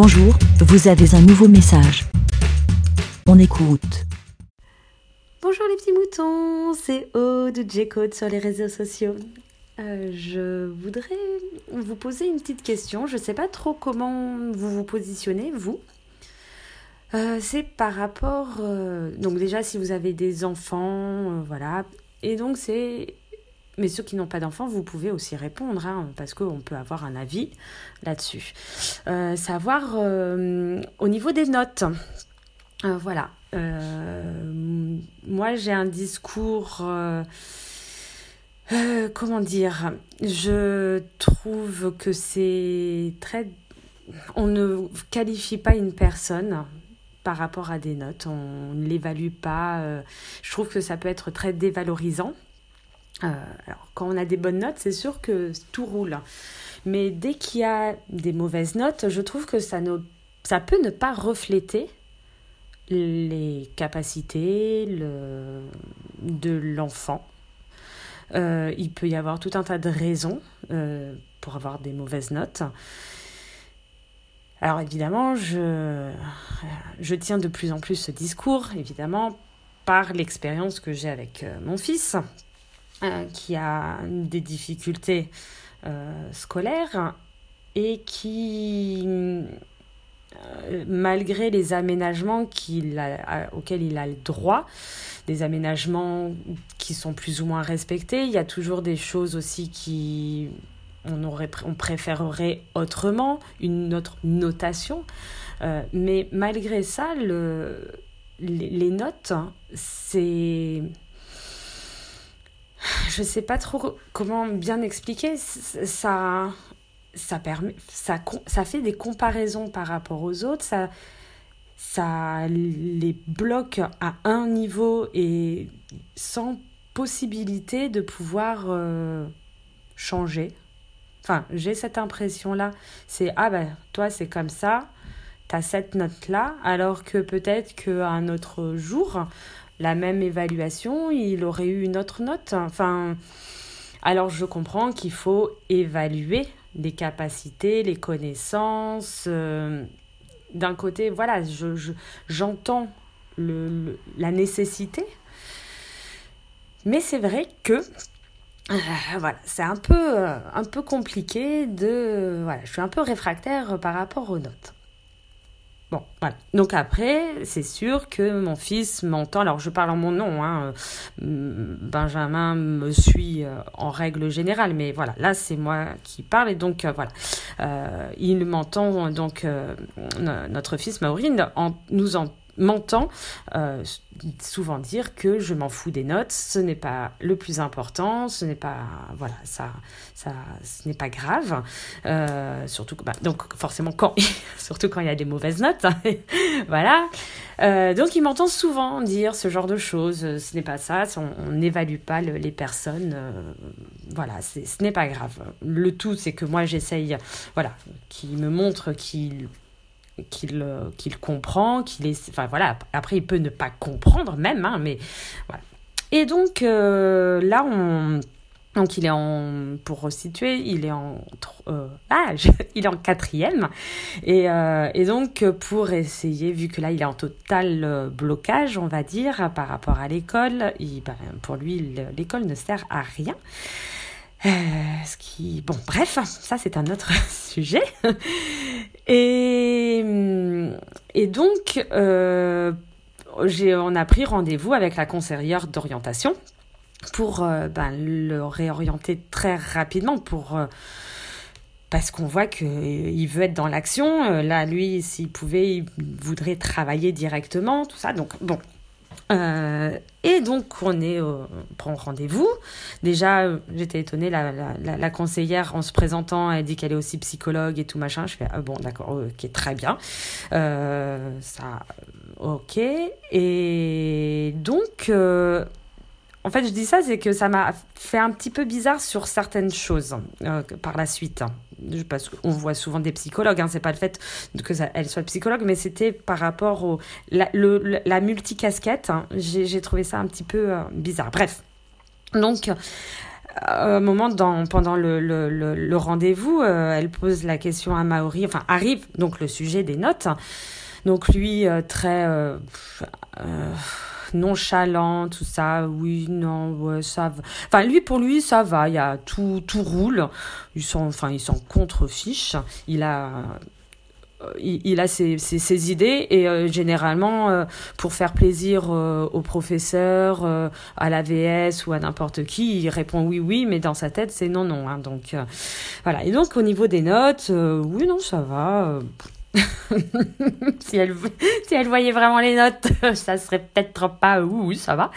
Bonjour, vous avez un nouveau message. On écoute. Bonjour les petits moutons, c'est Aude J-Code sur les réseaux sociaux. Euh, je voudrais vous poser une petite question. Je ne sais pas trop comment vous vous positionnez, vous. Euh, c'est par rapport. euh, donc, déjà, si vous avez des enfants, voilà. Et donc, c'est. Mais ceux qui n'ont pas d'enfants, vous pouvez aussi répondre, hein, parce qu'on peut avoir un avis là-dessus. Euh, savoir euh, au niveau des notes. Euh, voilà. Moi, j'ai un discours. comment dire Je trouve que c'est très. On ne qualifie pas une personne par rapport à des notes. On ne l'évalue pas. Je trouve que ça peut être très dévalorisant. Euh, alors, quand on a des bonnes notes, c'est sûr que tout roule. Mais dès qu'il y a des mauvaises notes, je trouve que ça, ne, peut ne pas refléter les capacités de l'enfant. Euh, il peut y avoir tout un tas de raisons euh, pour avoir des mauvaises notes. Alors évidemment, je, tiens de plus en plus ce discours, évidemment, par l'expérience que j'ai avec mon fils, euh, qui a des difficultés euh, scolaires et qui, euh, malgré les aménagements auxquels il a le droit, des aménagements qui sont plus ou moins respectés, il y a toujours des choses aussi qui on aurait on préférerait autrement, une autre notation. Mais malgré ça, le, les, notes, c'est je sais pas trop comment bien expliquer. Ça, ça permet, ça fait des comparaisons par rapport aux autres. Ça, ça les bloque à un niveau et sans possibilité de pouvoir euh, changer. Enfin, j'ai cette impression-là. C'est ah ben toi c'est comme ça, t'as cette note-là, alors que peut-être qu'un autre jour, la même évaluation, il aurait eu une autre note. Enfin, alors je comprends qu'il faut évaluer les capacités, les connaissances. euh, D'un côté, voilà, je, je- j'entends la nécessité, mais c'est vrai que euh, voilà, c'est un peu, euh, un peu compliqué de... Voilà, je suis un peu réfractaire par rapport aux notes. Bon, voilà. Donc après, c'est sûr que mon fils m'entend. Alors, je parle en mon nom. Hein. euh, Benjamin me suit euh, en règle générale, mais voilà, là, c'est moi qui parle. Et donc, euh, voilà. Il m'entend, donc, no- notre fils Maureen en, nous en, m'entend euh, souvent dire que je m'en fous des notes, ce n'est pas le plus important, ce n'est pas voilà ça ça ce n'est pas grave, euh, surtout bah, donc forcément quand surtout quand il y a des mauvaises notes, voilà. Euh, donc il m'entend souvent dire ce genre de choses, ce n'est pas ça, on n'évalue pas le- les personnes, voilà, ce n'est pas grave. Le tout c'est que moi j'essaye, voilà, qu'il me montre qu'il qu'il euh, qu'il comprend, qu'il est... Enfin voilà, après il peut ne pas comprendre même, hein, mais voilà. Et donc euh, là, on... Donc il est en... Pour resituer, il est en... euh, ah, il est en quatrième. Et, et donc pour essayer, vu que là il est en total blocage, on va dire, par rapport à l'école, ben, pour lui le- l'école ne sert à rien. Ce qui... Bon, bref, ça c'est un autre sujet. Et, donc, euh, on a pris rendez-vous avec la conseillère d'orientation pour euh, ben, le réorienter très rapidement pour... euh, parce qu'on voit qu'il veut être dans l'action. Euh, Là, lui, s'il pouvait, il voudrait travailler directement, tout ça. Donc, bon. Euh, et donc, on est, euh, on prend rendez-vous. Déjà, euh, j'étais étonnée, la, la, la, conseillère, en se présentant, elle dit qu'elle est aussi psychologue et tout machin. Je fais, ah bon, d'accord, ok, très bien. Euh, ça, ok. Et donc, en fait, je dis ça, c'est que ça m'a fait un petit peu bizarre sur certaines choses euh, par la suite. hein. Parce qu'on voit souvent des psychologues, hein, c'est pas le fait que ça, elle soit psychologue, mais c'était par rapport au la, la multicasquette. hein. J'ai trouvé ça un petit peu euh, bizarre. Bref, donc un moment dans, pendant le, rendez-vous, elle pose la question à Maori, enfin arrive donc le sujet des notes. Donc lui, très nonchalant, tout ça, oui, non, ouais, ça va. Enfin, lui, pour lui, ça va, il a tout, tout roule. Ils sont, enfin, ils sont contre-fiches. Il a il, a ses, ses, idées et euh, généralement euh, pour faire plaisir euh, au professeur, à l'AVS ou à n'importe qui, il répond oui oui mais dans sa tête c'est non non hein, donc voilà et donc au niveau des notes oui non ça va si, elle, si elle voyait vraiment les notes, ça serait peut-être pas oui, ça va.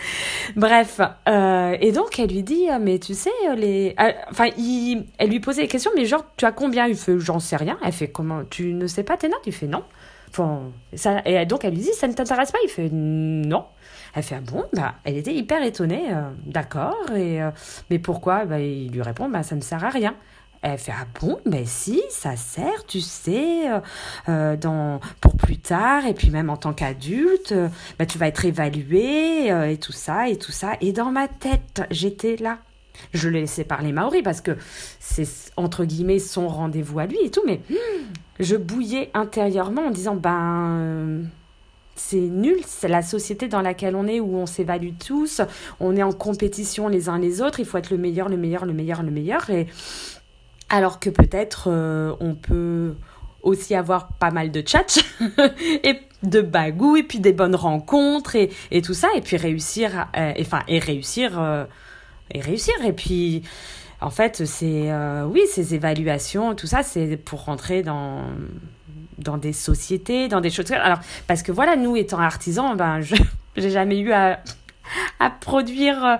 Bref, euh, et donc elle lui dit, ah, mais tu sais, les. Euh, enfin, elle lui posait des questions, mais genre, tu as combien? Il fait, j'en sais rien. Elle fait, comment Tu ne sais pas tes notes? Il fait, non. Ça, et donc elle lui dit, ça ne t'intéresse pas? Il fait, non. Elle fait, ah bon? Bah, Elle était hyper étonnée, euh, d'accord, et, mais pourquoi? Bah, Il lui répond, bah, ça ne sert à rien. Elle fait ah bon? Ben si ça sert tu sais euh, euh, dans pour plus tard et puis même en tant qu'adulte euh, ben, tu vas être évalué et tout ça et tout ça. Et dans ma tête j'étais là. Je le laissais parler Maori parce que c'est entre guillemets son rendez-vous à lui et tout mais je bouillais intérieurement en disant ben c'est nul, c'est la société dans laquelle on est où on s'évalue tous, on est en compétition les uns les autres, il faut être le meilleur, le meilleur, le meilleur, le meilleur et alors que peut-être euh, on peut aussi avoir pas mal de tchatch et de bagou et puis des bonnes rencontres et, tout ça et puis réussir euh, et réussir euh, et réussir et puis en fait c'est oui ces évaluations tout ça c'est pour rentrer dans des sociétés dans des choses. Alors parce que voilà nous étant artisans ben j'ai jamais eu à à produire euh,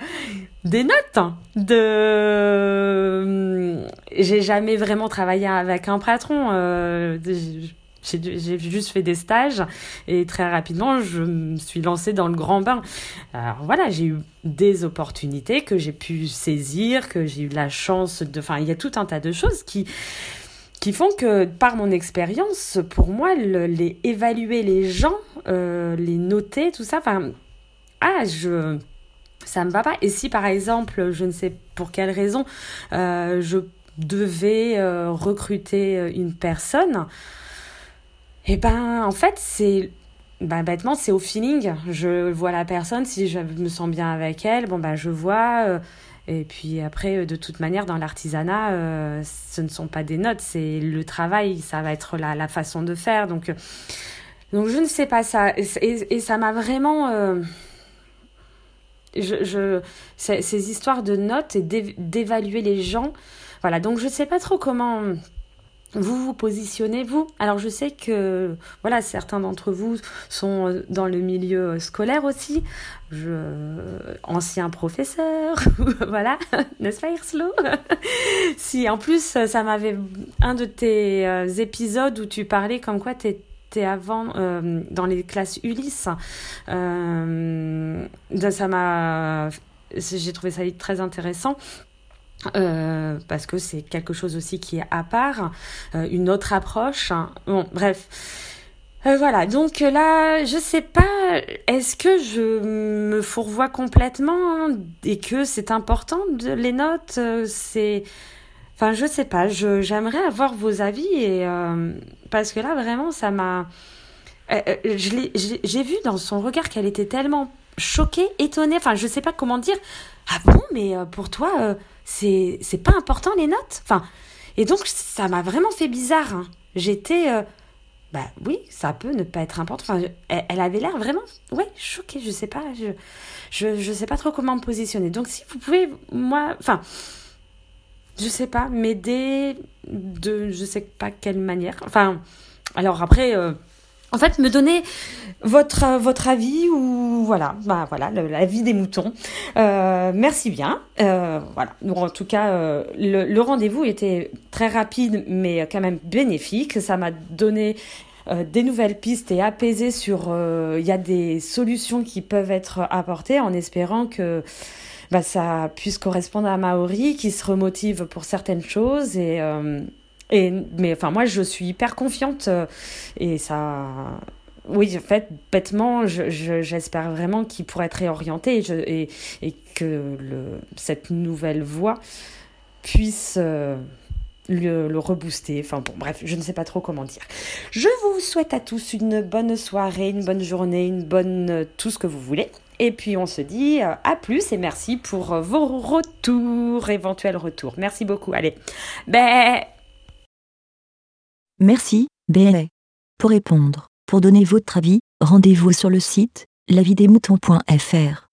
des notes de euh, j'ai jamais vraiment travaillé avec un patron euh, j'ai juste fait des stages et très rapidement je me suis lancée dans le grand bain. Alors voilà, j'ai eu des opportunités que j'ai pu saisir, que j'ai eu la chance de... Enfin, il y a tout un tas de choses qui qui font que par mon expérience, pour moi, les évaluer les gens, les noter, tout ça, enfin, ah, je ça me va pas. Et si par exemple, je ne sais pour quelle raison, euh, je devais euh, recruter euh, une personne, et eh ben en fait c'est ben, bêtement c'est au feeling. Je vois la personne, si je me sens bien avec elle, bon ben je vois. et puis après, de toute manière, dans l'artisanat, ce ne sont pas des notes, c'est le travail, ça va être la, la façon de faire. Donc, donc je ne sais pas ça. Et, et ça m'a vraiment je, je ces, histoires de notes et d'évaluer les gens. Voilà, donc je ne sais pas trop comment vous vous positionnez, vous. Alors je sais que voilà, certains d'entre vous sont euh, dans le milieu scolaire aussi. Je, ancien professeur, voilà, n'est-ce pas Irslo Si en plus ça m'avait un de tes euh, épisodes où tu parlais comme quoi tu avant euh, dans les classes Ulysse. Euh, ça m'a, j'ai trouvé ça très intéressant. Euh, parce que c'est quelque chose aussi qui est à part, une autre approche. Bon, bref. voilà, donc là, je sais pas, est-ce que je me fourvoie complètement et que c'est important de les notes, c'est Enfin, je sais pas, j'aimerais avoir vos avis et euh, parce que là vraiment ça m'a euh, euh, j'ai vu dans son regard qu'elle était tellement choquée, étonnée, enfin je sais pas comment dire. Ah bon, mais pour toi c'est c'est pas important les notes? Enfin et donc ça m'a vraiment fait bizarre. Hein. J'étais bah oui, ça peut ne pas être important. Enfin, elle, avait l'air vraiment, ouais, choquée. Je sais pas, je, je, je sais pas trop comment me positionner. Donc si vous pouvez, moi, enfin, je sais pas, m'aider de je sais pas quelle manière. Enfin, alors après, euh, en fait, me donner votre, votre avis ou voilà, bah voilà, l'avis des moutons. Euh, merci bien. Euh, voilà. En tout cas, le rendez-vous était très rapide, mais quand même bénéfique. Ça m'a donné des nouvelles pistes et apaisé sur il y a des solutions qui peuvent être apportées en espérant que bah, ça puisse correspondre à Maori, qui se remotive pour certaines choses. Et, euh, et, mais enfin, moi, je suis hyper confiante euh, et ça, oui, en fait, bêtement, j'espère je, vraiment qu'il pourrait être réorienté et, et, que le, cette nouvelle voie puisse euh, le, le, rebooster. Enfin bon, bref, je ne sais pas trop comment dire. Je vous souhaite à tous une bonne soirée, une bonne journée, une bonne tout ce que vous voulez. Et puis on se dit euh, à plus et merci pour vos retours, éventuels retours. Merci beaucoup. Allez, ben. Merci, ben. Pour répondre, pour donner votre avis, rendez-vous sur le site lavidemouton.fr.